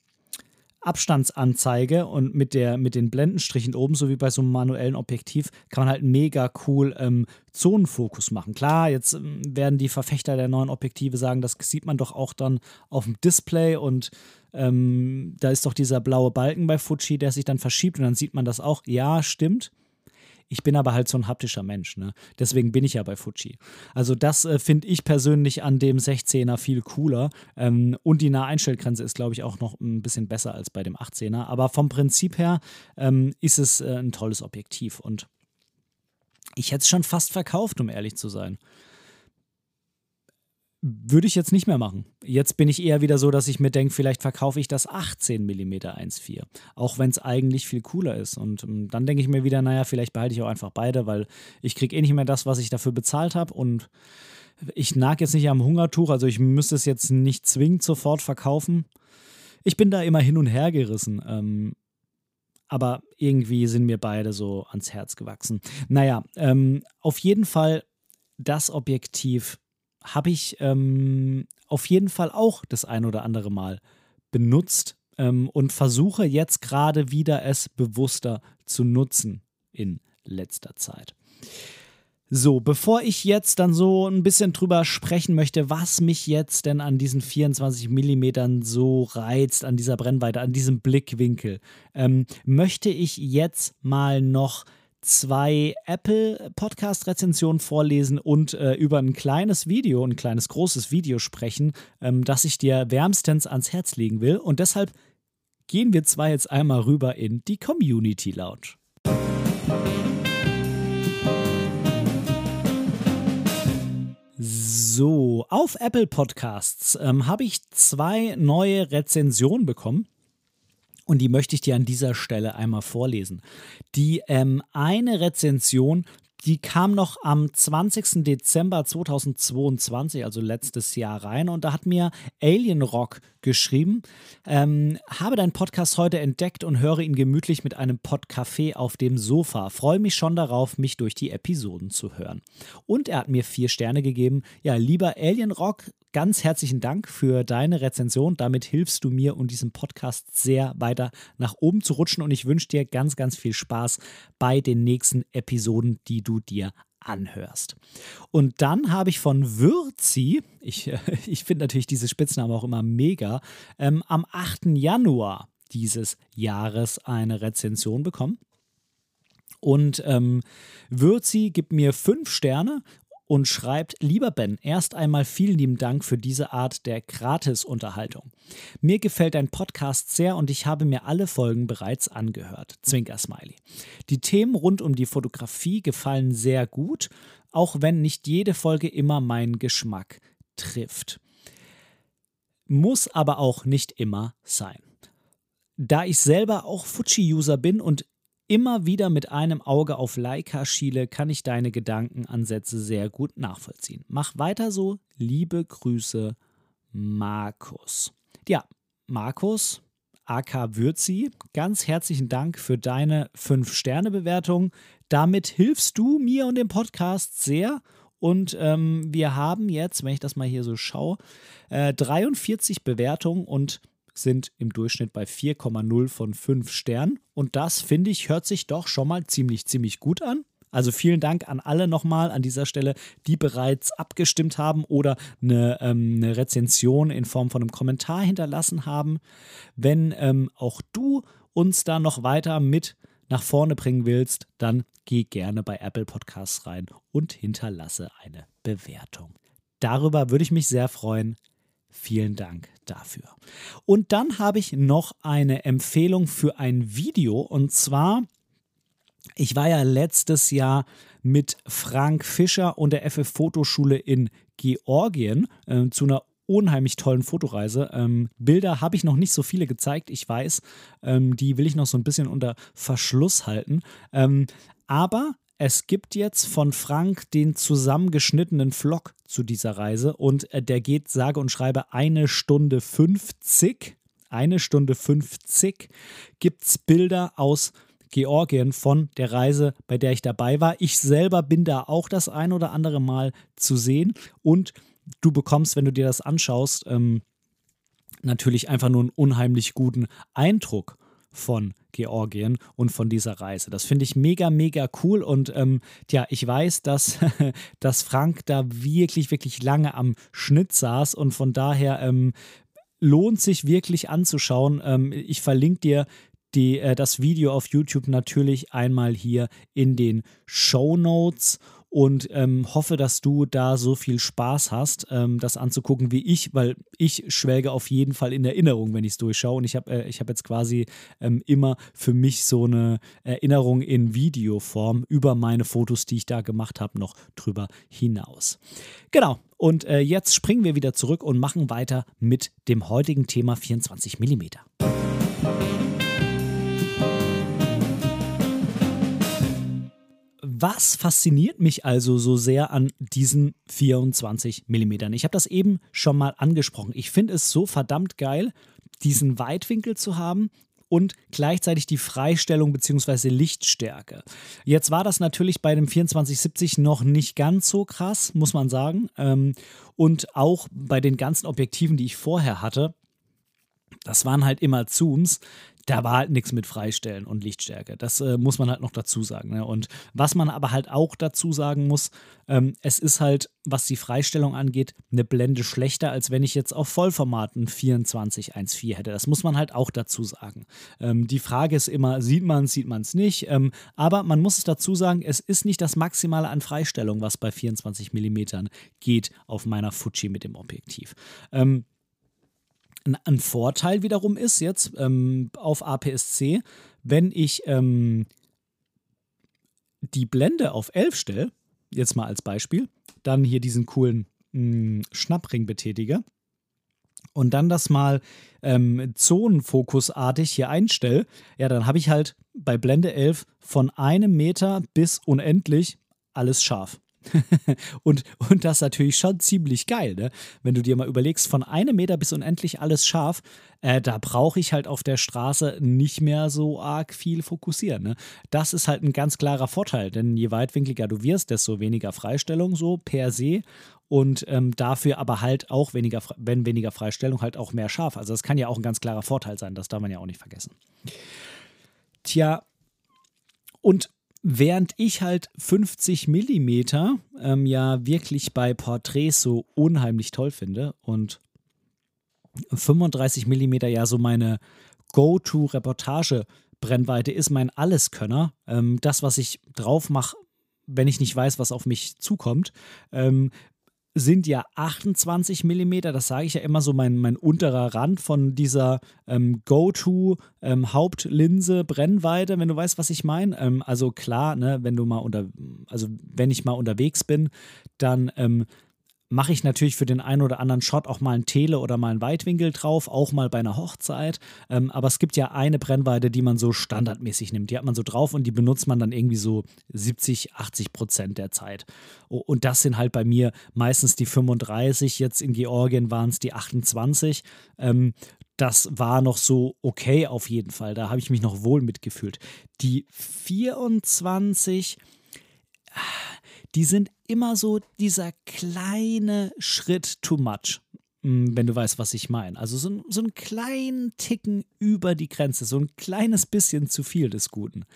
Abstandsanzeige und mit, der, mit den Blendenstrichen oben, so wie bei so einem manuellen Objektiv, kann man halt mega cool ähm, Zonenfokus machen. Klar, jetzt ähm, werden die Verfechter der neuen Objektive sagen, das sieht man doch auch dann auf dem Display und ähm, da ist doch dieser blaue Balken bei Fuji, der sich dann verschiebt und dann sieht man das auch. Ja, stimmt. Ich bin aber halt so ein haptischer Mensch, ne? Deswegen bin ich ja bei Fuji. Also das äh, finde ich persönlich an dem 16er viel cooler. Ähm, und die Naheinstellgrenze ist, glaube ich, auch noch ein bisschen besser als bei dem 18er. Aber vom Prinzip her ähm, ist es äh, ein tolles Objektiv. Und ich hätte es schon fast verkauft, um ehrlich zu sein. Würde ich jetzt nicht mehr machen. Jetzt bin ich eher wieder so, dass ich mir denke, vielleicht verkaufe ich das 18 mm 1.4, auch wenn es eigentlich viel cooler ist. Und ähm, dann denke ich mir wieder, naja, vielleicht behalte ich auch einfach beide, weil ich kriege eh nicht mehr das, was ich dafür bezahlt habe und ich nag jetzt nicht am Hungertuch, also ich müsste es jetzt nicht zwingend sofort verkaufen. Ich bin da immer hin und her gerissen. Ähm, aber irgendwie sind mir beide so ans Herz gewachsen. Naja, ähm, auf jeden Fall das Objektiv habe ich ähm, auf jeden Fall auch das ein oder andere Mal benutzt ähm, und versuche jetzt gerade wieder es bewusster zu nutzen in letzter Zeit. So, bevor ich jetzt dann so ein bisschen drüber sprechen möchte, was mich jetzt denn an diesen 24 Millimetern so reizt, an dieser Brennweite, an diesem Blickwinkel, ähm, möchte ich jetzt mal noch zwei Apple-Podcast-Rezensionen vorlesen und äh, über ein kleines Video, ein kleines großes Video sprechen, ähm, das ich dir wärmstens ans Herz legen will. Und deshalb gehen wir zwar jetzt einmal rüber in die Community Lounge. So, auf Apple Podcasts ähm, habe ich zwei neue Rezensionen bekommen. Und die möchte ich dir an dieser Stelle einmal vorlesen. Die ähm, eine Rezension, die kam noch am 20. Dezember 2022, also letztes Jahr rein. Und da hat mir Alien Rock geschrieben. Ähm, habe deinen Podcast heute entdeckt und höre ihn gemütlich mit einem Podcafé auf dem Sofa. Freue mich schon darauf, mich durch die Episoden zu hören. Und er hat mir vier Sterne gegeben. Ja, lieber Alien Rock, ganz herzlichen Dank für deine Rezension. Damit hilfst du mir und diesem Podcast sehr weiter nach oben zu rutschen. Und ich wünsche dir ganz, ganz viel Spaß bei den nächsten Episoden, die du dir anhörst. Und dann habe ich von Würzi, ich, ich finde natürlich diese Spitznamen auch immer mega, ähm, am 8. Januar dieses Jahres eine Rezension bekommen. Und ähm, Würzi gibt mir fünf Sterne und schreibt, lieber Ben, erst einmal vielen lieben Dank für diese Art der Gratis-Unterhaltung. Mir gefällt dein Podcast sehr und ich habe mir alle Folgen bereits angehört. Zwinker Smiley. Die Themen rund um die Fotografie gefallen sehr gut, auch wenn nicht jede Folge immer meinen Geschmack trifft. Muss aber auch nicht immer sein. Da ich selber auch Fuji-User bin und immer wieder mit einem Auge auf Leica schiele, kann ich deine Gedankenansätze sehr gut nachvollziehen. Mach weiter so. Liebe Grüße, Markus. Ja, Markus, AK Würzi, ganz herzlichen Dank für deine 5-Sterne-Bewertung. Damit hilfst du mir und dem Podcast sehr. Und ähm, wir haben jetzt, wenn ich das mal hier so schaue, äh, 43 Bewertungen und sind im Durchschnitt bei 4,0 von 5 Sternen. Und das, finde ich, hört sich doch schon mal ziemlich, ziemlich gut an. Also vielen Dank an alle nochmal an dieser Stelle, die bereits abgestimmt haben oder eine, ähm, eine Rezension in Form von einem Kommentar hinterlassen haben. Wenn ähm, auch du uns da noch weiter mit nach vorne bringen willst, dann geh gerne bei Apple Podcasts rein und hinterlasse eine Bewertung. Darüber würde ich mich sehr freuen. Vielen Dank dafür. Und dann habe ich noch eine Empfehlung für ein Video und zwar, ich war ja letztes Jahr mit Frank Fischer und der FF Fotoschule in Georgien äh, zu einer unheimlich tollen Fotoreise. Ähm, Bilder habe ich noch nicht so viele gezeigt, ich weiß. Ähm, die will ich noch so ein bisschen unter Verschluss halten. Ähm, aber es gibt jetzt von Frank den zusammengeschnittenen Vlog zu dieser Reise und äh, der geht sage und schreibe eine Stunde 50. Eine Stunde 50 gibt es Bilder aus Georgien von der Reise, bei der ich dabei war. Ich selber bin da auch das ein oder andere Mal zu sehen und du bekommst, wenn du dir das anschaust, ähm, natürlich einfach nur einen unheimlich guten Eindruck von Georgien und von dieser Reise. Das finde ich mega, mega cool und ähm, ja, ich weiß, dass, dass Frank da wirklich, wirklich lange am Schnitt saß und von daher ähm, lohnt sich wirklich anzuschauen. Ähm, ich verlinke dir die, äh, das Video auf YouTube natürlich einmal hier in den Show Notes und ähm, hoffe, dass du da so viel Spaß hast, ähm, das anzugucken wie ich, weil ich schwelge auf jeden Fall in Erinnerung, wenn ich es durchschaue. Und ich habe äh, hab jetzt quasi ähm, immer für mich so eine Erinnerung in Videoform über meine Fotos, die ich da gemacht habe, noch drüber hinaus. Genau. Und äh, jetzt springen wir wieder zurück und machen weiter mit dem heutigen Thema 24 mm. Was fasziniert mich also so sehr an diesen 24 mm? Ich habe das eben schon mal angesprochen. Ich finde es so verdammt geil, diesen Weitwinkel zu haben und gleichzeitig die Freistellung bzw. Lichtstärke. Jetzt war das natürlich bei dem 2470 noch nicht ganz so krass, muss man sagen. Ähm, und auch bei den ganzen Objektiven, die ich vorher hatte, das waren halt immer Zooms da war halt nichts mit Freistellen und Lichtstärke. Das äh, muss man halt noch dazu sagen. Ne? Und was man aber halt auch dazu sagen muss, ähm, es ist halt, was die Freistellung angeht, eine Blende schlechter, als wenn ich jetzt auf Vollformaten 24.1.4 hätte. Das muss man halt auch dazu sagen. Ähm, die Frage ist immer, sieht man es, sieht man es nicht. Ähm, aber man muss es dazu sagen, es ist nicht das Maximale an Freistellung, was bei 24 mm geht auf meiner Fuji mit dem Objektiv. Ähm, ein Vorteil wiederum ist jetzt ähm, auf APS-C, wenn ich ähm, die Blende auf 11 stelle, jetzt mal als Beispiel, dann hier diesen coolen mh, hm, Schnappring betätige und dann das mal ähm, zonenfokusartig hier einstelle, ja, dann habe ich halt bei Blende 11 von einem Meter bis unendlich alles scharf. und, und das natürlich schon ziemlich geil, ne? Wenn du dir mal überlegst, von einem Meter bis unendlich alles scharf, äh, da brauche ich halt auf der Straße nicht mehr so arg viel fokussieren. Ne? Das ist halt ein ganz klarer Vorteil, denn je weitwinkliger du wirst, desto weniger Freistellung so per se und ähm, dafür aber halt auch weniger, wenn weniger Freistellung, halt auch mehr scharf. Also das kann ja auch ein ganz klarer Vorteil sein, das darf man ja auch nicht vergessen. Tja, und Während ich halt 50 Millimeter ähm, ja wirklich bei Porträts so unheimlich toll finde und 35 Millimeter ja so meine Go-To-Reportage-Brennweite ist, mein Alleskönner. Ähm, das, was ich drauf mache, wenn ich nicht weiß, was auf mich zukommt, ähm, sind ja 28 mm, das sage ich ja immer so, mein, mein unterer Rand von dieser ähm, Go-To-Hauptlinse ähm, Brennweite, wenn du weißt, was ich meine. Ähm, also klar, ne, wenn du mal unter, also wenn ich mal unterwegs bin, dann ähm, mache ich natürlich für den einen oder anderen Shot auch mal einen Tele- oder mal einen Weitwinkel drauf, auch mal bei einer Hochzeit. Ähm, aber es gibt ja eine Brennweite, die man so standardmäßig nimmt. Die hat man so drauf und die benutzt man dann irgendwie so 70, 80 Prozent der Zeit. Und das sind halt bei mir meistens die 35. Jetzt in Georgien waren es die 28. Ähm, das war noch so okay auf jeden Fall. Da habe ich mich noch wohl mitgefühlt. Die 24 die sind immer so dieser kleine Schritt too much, hm, wenn du weißt, was ich meine. Also so, so einen kleinen Ticken über die Grenze, so ein kleines bisschen zu viel des Guten.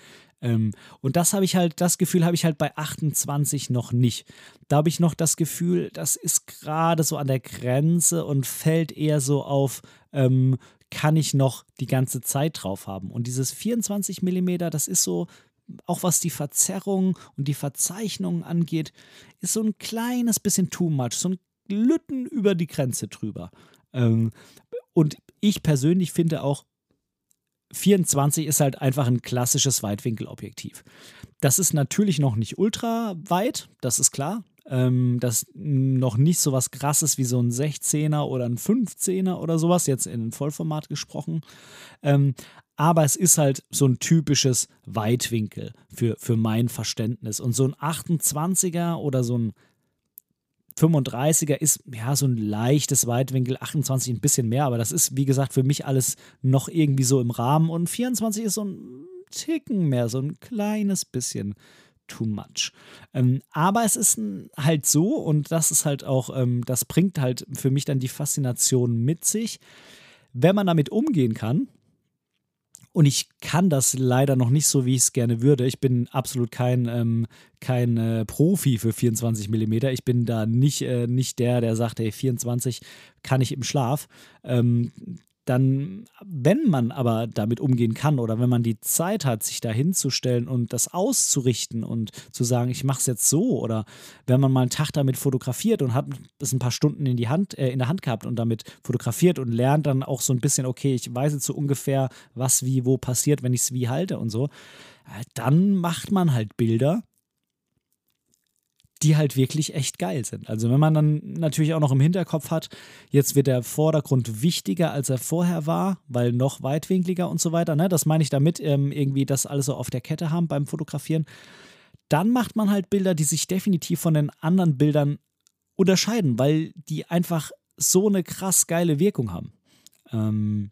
Ähm, und das habe ich halt, das Gefühl habe ich halt bei 28 noch nicht. Da habe ich noch das Gefühl, das ist gerade so an der Grenze und fällt eher so auf, ähm, kann ich noch die ganze Zeit drauf haben. Und dieses 24 mm, das ist so, auch was die Verzerrung und die Verzeichnung angeht, ist so ein kleines bisschen too much, so ein Lütten über die Grenze drüber. Ähm, und ich persönlich finde auch, 24 ist halt einfach ein klassisches Weitwinkelobjektiv. Das ist natürlich noch nicht ultra weit, das ist klar. Ähm, das ist noch nicht so was krasses wie so ein 16er oder ein 15er oder sowas, jetzt in Vollformat gesprochen. Ähm, aber es ist halt so ein typisches Weitwinkel für, für mein Verständnis. Und so ein 28er oder so ein 35er ist ja so ein leichtes Weitwinkel, 28 ein bisschen mehr, aber das ist, wie gesagt, für mich alles noch irgendwie so im Rahmen. Und 24 ist so ein Ticken mehr, so ein kleines bisschen too much. Ähm, aber es ist halt so, und das ist halt auch, ähm, das bringt halt für mich dann die Faszination mit sich. Wenn man damit umgehen kann, und ich kann das leider noch nicht so, wie ich es gerne würde. Ich bin absolut kein, ähm, kein äh, Profi für 24 mm. Ich bin da nicht, äh, nicht der, der sagt, hey, 24 kann ich im Schlaf. Ähm, dann, wenn man aber damit umgehen kann oder wenn man die Zeit hat, sich da hinzustellen und das auszurichten und zu sagen, ich mache es jetzt so oder wenn man mal einen Tag damit fotografiert und hat es ein paar Stunden in, die Hand, äh, in der Hand gehabt und damit fotografiert und lernt dann auch so ein bisschen, okay, ich weiß jetzt so ungefähr, was wie wo passiert, wenn ich es wie halte und so, äh, dann macht man halt Bilder die halt wirklich echt geil sind. Also wenn man dann natürlich auch noch im Hinterkopf hat, jetzt wird der Vordergrund wichtiger, als er vorher war, weil noch weitwinkliger und so weiter. Ne? Das meine ich damit, ähm, irgendwie das alles so auf der Kette haben beim Fotografieren. Dann macht man halt Bilder, die sich definitiv von den anderen Bildern unterscheiden, weil die einfach so eine krass geile Wirkung haben. Ähm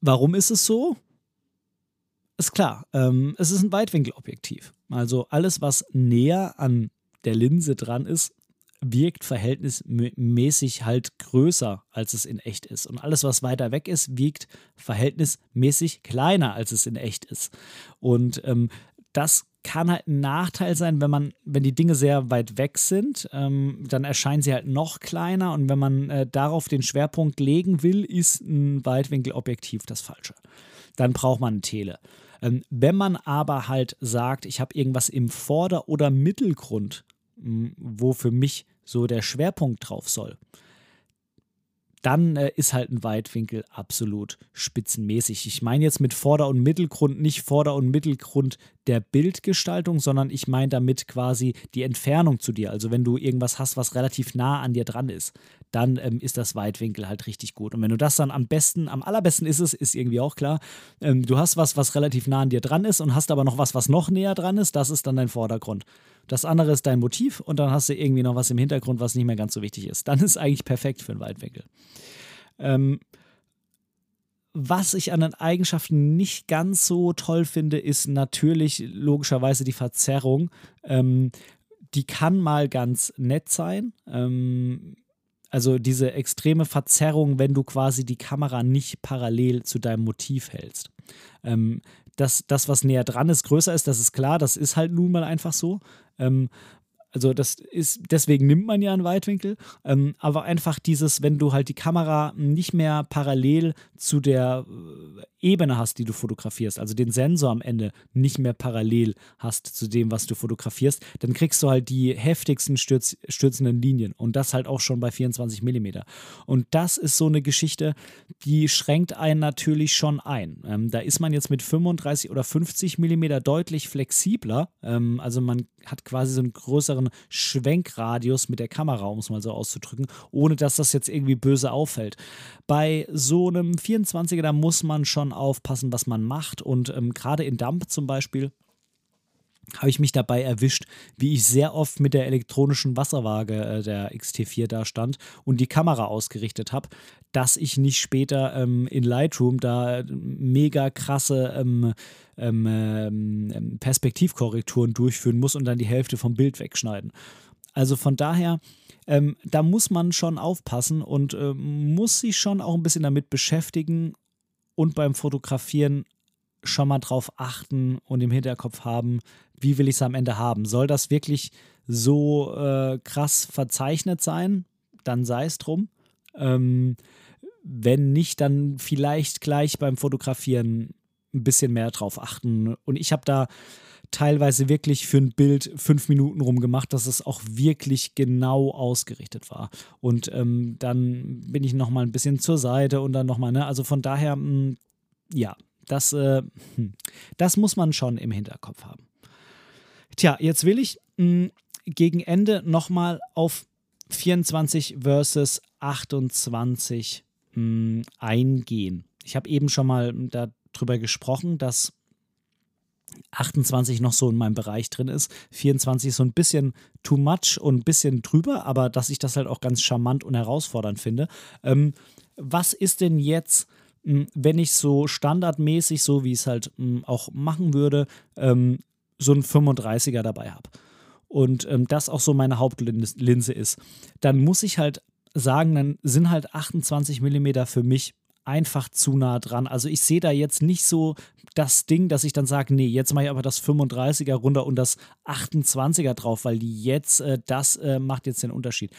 Warum ist es so? Ist klar, ähm, es ist ein Weitwinkelobjektiv. Also alles, was näher an der Linse dran ist, wirkt verhältnismäßig halt größer, als es in echt ist. Und alles, was weiter weg ist, wirkt verhältnismäßig kleiner, als es in echt ist. Und ähm, das kann halt ein Nachteil sein, wenn man, wenn die Dinge sehr weit weg sind, ähm, dann erscheinen sie halt noch kleiner und wenn man äh, darauf den Schwerpunkt legen will, ist ein Weitwinkelobjektiv das Falsche. Dann braucht man ein Tele. Ähm, wenn man aber halt sagt, ich habe irgendwas im Vorder- oder Mittelgrund, wo für mich so der Schwerpunkt drauf soll, dann äh, ist halt ein Weitwinkel absolut spitzenmäßig. Ich meine jetzt mit Vorder- und Mittelgrund nicht Vorder- und Mittelgrund der Bildgestaltung, sondern ich meine damit quasi die Entfernung zu dir. Also wenn du irgendwas hast, was relativ nah an dir dran ist, dann ähm, ist das Weitwinkel halt richtig gut. Und wenn du das dann am besten, am allerbesten ist es, ist irgendwie auch klar, ähm, du hast was, was relativ nah an dir dran ist und hast aber noch was, was noch näher dran ist, das ist dann dein Vordergrund. Das andere ist dein Motiv und dann hast du irgendwie noch was im Hintergrund, was nicht mehr ganz so wichtig ist. Dann ist es eigentlich perfekt für einen Weitwinkel. Ähm, was ich an den Eigenschaften nicht ganz so toll finde, ist natürlich logischerweise die Verzerrung. Ähm, die kann mal ganz nett sein. Ähm, also diese extreme Verzerrung, wenn du quasi die Kamera nicht parallel zu deinem Motiv hältst. Ähm, dass das, was näher dran ist, größer ist, das ist klar, das ist halt nun mal einfach so. Ähm, also das ist, deswegen nimmt man ja einen Weitwinkel, ähm, aber einfach dieses, wenn du halt die Kamera nicht mehr parallel zu der äh, Ebene hast, die du fotografierst, also den Sensor am Ende nicht mehr parallel hast zu dem, was du fotografierst, dann kriegst du halt die heftigsten stürz, stürzenden Linien und das halt auch schon bei 24 mm. Und das ist so eine Geschichte, die schränkt einen natürlich schon ein. Ähm, da ist man jetzt mit 35 oder 50 mm deutlich flexibler, ähm, also man hat quasi so einen größeren Schwenkradius mit der Kamera, um es mal so auszudrücken, ohne dass das jetzt irgendwie böse auffällt. Bei so einem 24er, da muss man schon aufpassen, was man macht. Und ähm, gerade in Dump zum Beispiel habe ich mich dabei erwischt, wie ich sehr oft mit der elektronischen Wasserwaage äh, der XT4 da stand und die Kamera ausgerichtet habe, dass ich nicht später ähm, in Lightroom da mega krasse ähm, ähm, ähm, Perspektivkorrekturen durchführen muss und dann die Hälfte vom Bild wegschneiden. Also von daher, ähm, da muss man schon aufpassen und äh, muss sich schon auch ein bisschen damit beschäftigen und beim Fotografieren schon mal drauf achten und im Hinterkopf haben, wie will ich es am Ende haben? Soll das wirklich so äh, krass verzeichnet sein? Dann sei es drum. Ähm, wenn nicht, dann vielleicht gleich beim Fotografieren ein bisschen mehr drauf achten. Und ich habe da teilweise wirklich für ein Bild fünf Minuten rumgemacht, dass es auch wirklich genau ausgerichtet war. Und ähm, dann bin ich nochmal ein bisschen zur Seite und dann nochmal, ne? Also von daher, mh, hm, ja, das, äh, hm, das muss man schon im Hinterkopf haben. Tja, jetzt will ich mh, hm, gegen Ende nochmal auf 24 versus 28 mh, hm, eingehen. Ich habe eben schon mal darüber gesprochen, dass 28 noch so in meinem Bereich drin ist, 24 so ein bisschen too much und ein bisschen drüber, aber dass ich das halt auch ganz charmant und herausfordernd finde. Ähm, was ist denn jetzt wenn ich so standardmäßig, so wie ich es halt auch machen würde, ähm, so einen 35er dabei habe und ähm, das auch so meine Hauptlinse ist, dann muss ich halt sagen, dann sind halt 28 mm für mich einfach zu nah dran. Also ich sehe da jetzt nicht so das Ding, dass ich dann sage, nee, jetzt mache ich aber das 35er runter und das 28er drauf, weil jetzt äh, das äh, macht jetzt den Unterschied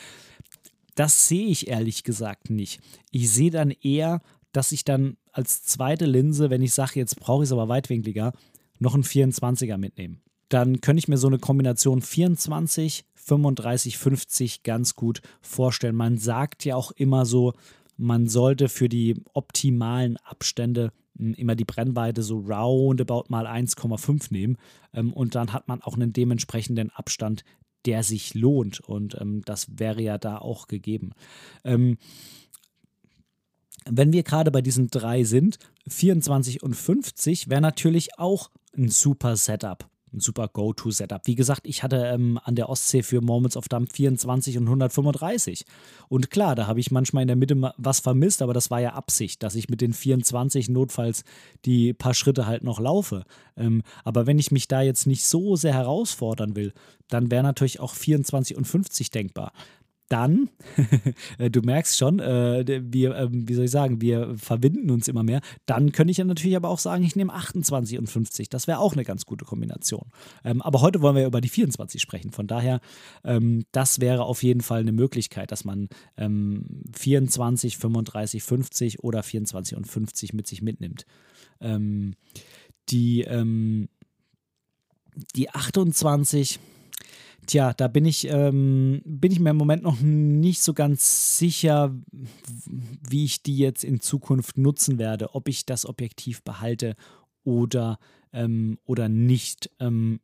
Das sehe ich ehrlich gesagt nicht. Ich sehe dann eher, dass ich dann als zweite Linse, wenn ich sage, jetzt brauche ich es aber weitwinkliger, noch einen 24er mitnehme. Dann könnte ich mir so eine Kombination 24, 35, 50 ganz gut vorstellen. Man sagt ja auch immer so, man sollte für die optimalen Abstände hm, immer die Brennweite so roundabout mal 1,5 nehmen ähm, und dann hat man auch einen dementsprechenden Abstand, der sich lohnt und ähm, das wäre ja da auch gegeben. Wenn wir gerade bei diesen drei sind, 24 und 50 wäre natürlich auch ein super Setup ein super Go-To-Setup. Wie gesagt, ich hatte ähm, an der Ostsee für Moments of Dump 24 und 135. Und klar, da habe ich manchmal in der Mitte was vermisst, aber das war ja Absicht, dass ich mit den 24 notfalls die paar Schritte halt noch laufe. Ähm, aber wenn ich mich da jetzt nicht so sehr herausfordern will, dann wäre natürlich auch 24 und 50 denkbar dann, äh, du merkst schon, äh, wir, äh, wie soll ich sagen, wir verbinden uns immer mehr. Dann könnte ich ja natürlich aber auch sagen, ich nehme 28 und 50. Das wäre auch eine ganz gute Kombination. Ähm, aber heute wollen wir über die 24 sprechen. Von daher, ähm, das wäre auf jeden Fall eine Möglichkeit, dass man ähm, 24, 35, 50 oder 24 und 50 mit sich mitnimmt. Ähm, die, ähm, die 28 Tja, da bin ich, ähm, bin ich mir im Moment noch nicht so ganz sicher, wie ich die jetzt in Zukunft nutzen werde, ob ich das Objektiv behalte oder, ähm, oder nicht. Ähm,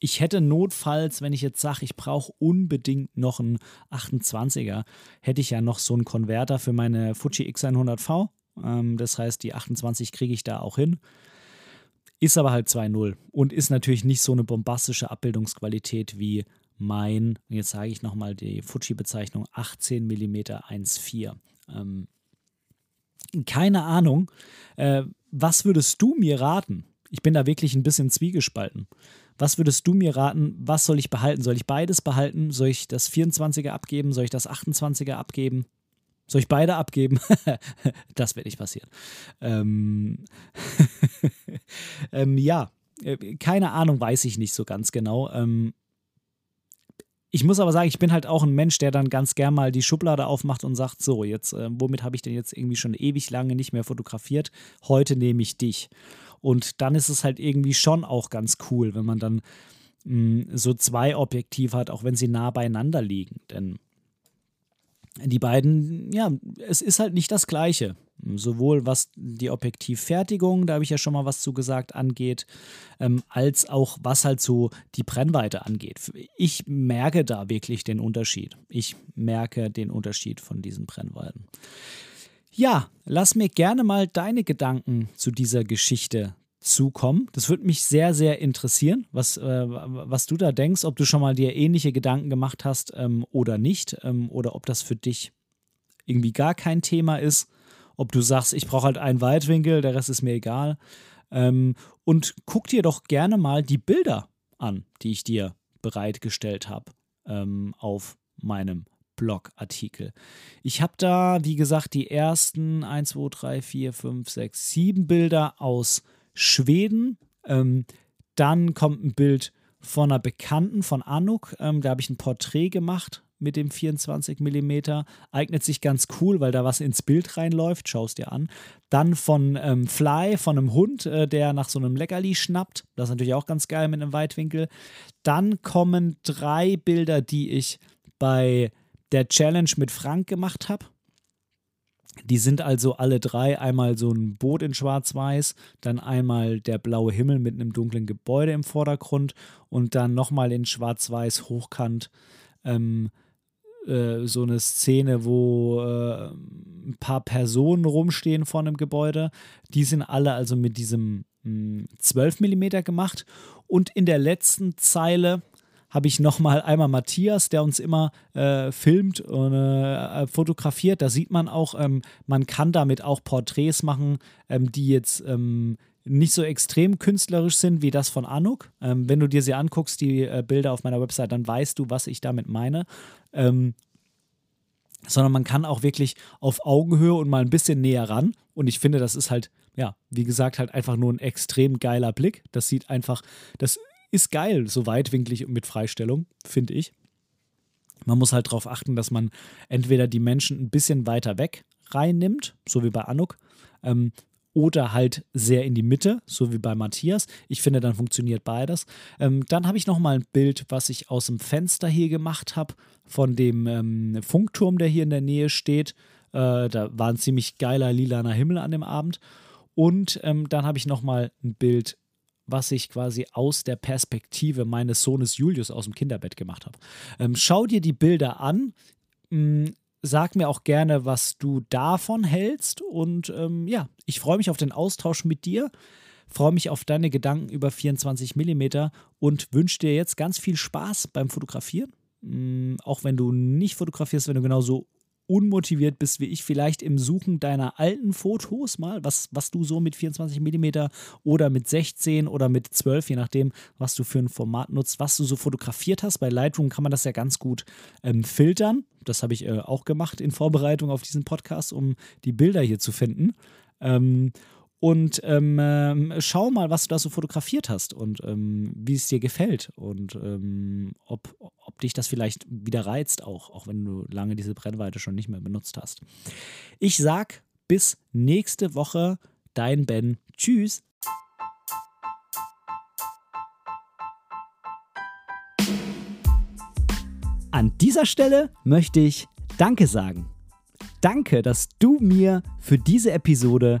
ich hätte notfalls, wenn ich jetzt sage, ich brauche unbedingt noch einen 28er, hätte ich ja noch so einen Konverter für meine Fuji X100V. Ähm, das heißt, die 28 kriege ich da auch hin. Ist aber halt 2.0 und ist natürlich nicht so eine bombastische Abbildungsqualität wie mein, jetzt sage ich nochmal die Fuji-Bezeichnung, 18 mm 1.4. Ähm, keine Ahnung. Äh, was würdest du mir raten? Ich bin da wirklich ein bisschen zwiegespalten. Was würdest du mir raten? Was soll ich behalten? Soll ich beides behalten? Soll ich das 24er abgeben? Soll ich das 28er abgeben? Soll ich beide abgeben? das wird nicht passieren. Ähm, ähm, ja, äh, keine Ahnung, weiß ich nicht so ganz genau. Ähm, ich muss aber sagen, ich bin halt auch ein Mensch, der dann ganz gern mal die Schublade aufmacht und sagt: So, jetzt, äh, womit habe ich denn jetzt irgendwie schon ewig lange nicht mehr fotografiert? Heute nehme ich dich. Und dann ist es halt irgendwie schon auch ganz cool, wenn man dann mh, mm, so zwei Objektive hat, auch wenn sie nah beieinander liegen. Denn die beiden, ja, es ist halt nicht das Gleiche. Sowohl was die Objektivfertigung, da habe ich ja schon mal was zu gesagt, angeht, ähm, als auch was halt so die Brennweite angeht. Ich merke da wirklich den Unterschied. Ich merke den Unterschied von diesen Brennweiten. Ja, lass mir gerne mal deine Gedanken zu dieser Geschichte zukommen. Das würde mich sehr, sehr interessieren, was, äh, was du da denkst, ob du schon mal dir ähnliche Gedanken gemacht hast ähm, oder nicht, ähm, oder ob das für dich irgendwie gar kein Thema ist, ob du sagst, ich brauche halt einen Weitwinkel, der Rest ist mir egal. Ähm, und guck dir doch gerne mal die Bilder an, die ich dir bereitgestellt habe ähm, auf meinem Blogartikel. Ich habe da, wie gesagt, die ersten 1, 2, 3, 4, 5, 6, 7 Bilder aus Schweden. Ähm, dann kommt ein Bild von einer Bekannten von Anuk. Ähm, da habe ich ein Porträt gemacht mit dem 24 mm. Eignet sich ganz cool, weil da was ins Bild reinläuft. Schau es dir an. Dann von ähm, Fly, von einem Hund, äh, der nach so einem Leckerli schnappt. Das ist natürlich auch ganz geil mit einem Weitwinkel. Dann kommen drei Bilder, die ich bei der Challenge mit Frank gemacht habe. Die sind also alle drei einmal so ein Boot in Schwarz-Weiß, dann einmal der blaue Himmel mit einem dunklen Gebäude im Vordergrund und dann nochmal in Schwarz-Weiß hochkant ähm, äh, so eine Szene, wo äh, ein paar Personen rumstehen vor einem Gebäude. Die sind alle also mit diesem mh, hm, 12 mm gemacht und in der letzten Zeile habe ich nochmal einmal Matthias, der uns immer äh, filmt und äh, äh, fotografiert. Da sieht man auch, ähm, man kann damit auch Porträts machen, ähm, die jetzt ähm, nicht so extrem künstlerisch sind wie das von Anuk. Ähm, wenn du dir sie anguckst, die äh, Bilder auf meiner Website, dann weißt du, was ich damit meine. Ähm, sondern man kann auch wirklich auf Augenhöhe und mal ein bisschen näher ran. Und ich finde, das ist halt, ja, wie gesagt, halt einfach nur ein extrem geiler Blick. Das sieht einfach, das ist geil, so weitwinklig und mit Freistellung, finde ich. Man muss halt darauf achten, dass man entweder die Menschen ein bisschen weiter weg reinnimmt, so wie bei Anuk, ähm, oder halt sehr in die Mitte, so wie bei Matthias. Ich finde, dann funktioniert beides. Ähm, dann habe ich noch mal ein Bild, was ich aus dem Fenster hier gemacht habe, von dem ähm, Funkturm, der hier in der Nähe steht. Äh, da war ein ziemlich geiler lilaner Himmel an dem Abend. Und ähm, dann habe ich noch mal ein Bild, was ich quasi aus der Perspektive meines Sohnes Julius aus dem Kinderbett gemacht habe. Ähm, schau dir die Bilder an. Hm, sag mir auch gerne, was du davon hältst. Und ähm, ja, ich freue mich auf den Austausch mit dir. Freue mich auf deine Gedanken über 24 mm und wünsche dir jetzt ganz viel Spaß beim Fotografieren. Ähm, auch wenn du nicht fotografierst, wenn du genauso unmotiviert bist wie ich, vielleicht im Suchen deiner alten Fotos mal, was, was du so mit 24 mm oder mit 16 oder mit 12, je nachdem, was du für ein Format nutzt, was du so fotografiert hast. Bei Lightroom kann man das ja ganz gut ähm, filtern. Das habe ich äh, auch gemacht in Vorbereitung auf diesen Podcast, um die Bilder hier zu finden. Ähm, und ähm, ähm, schau mal, was du da so fotografiert hast und ähm, wie es dir gefällt und ähm, ob, ob dich das vielleicht wieder reizt, auch, auch wenn du lange diese Brennweite schon nicht mehr benutzt hast. Ich sag bis nächste Woche, dein Ben. Tschüss. An dieser Stelle möchte ich Danke sagen. Danke, dass du mir für diese Episode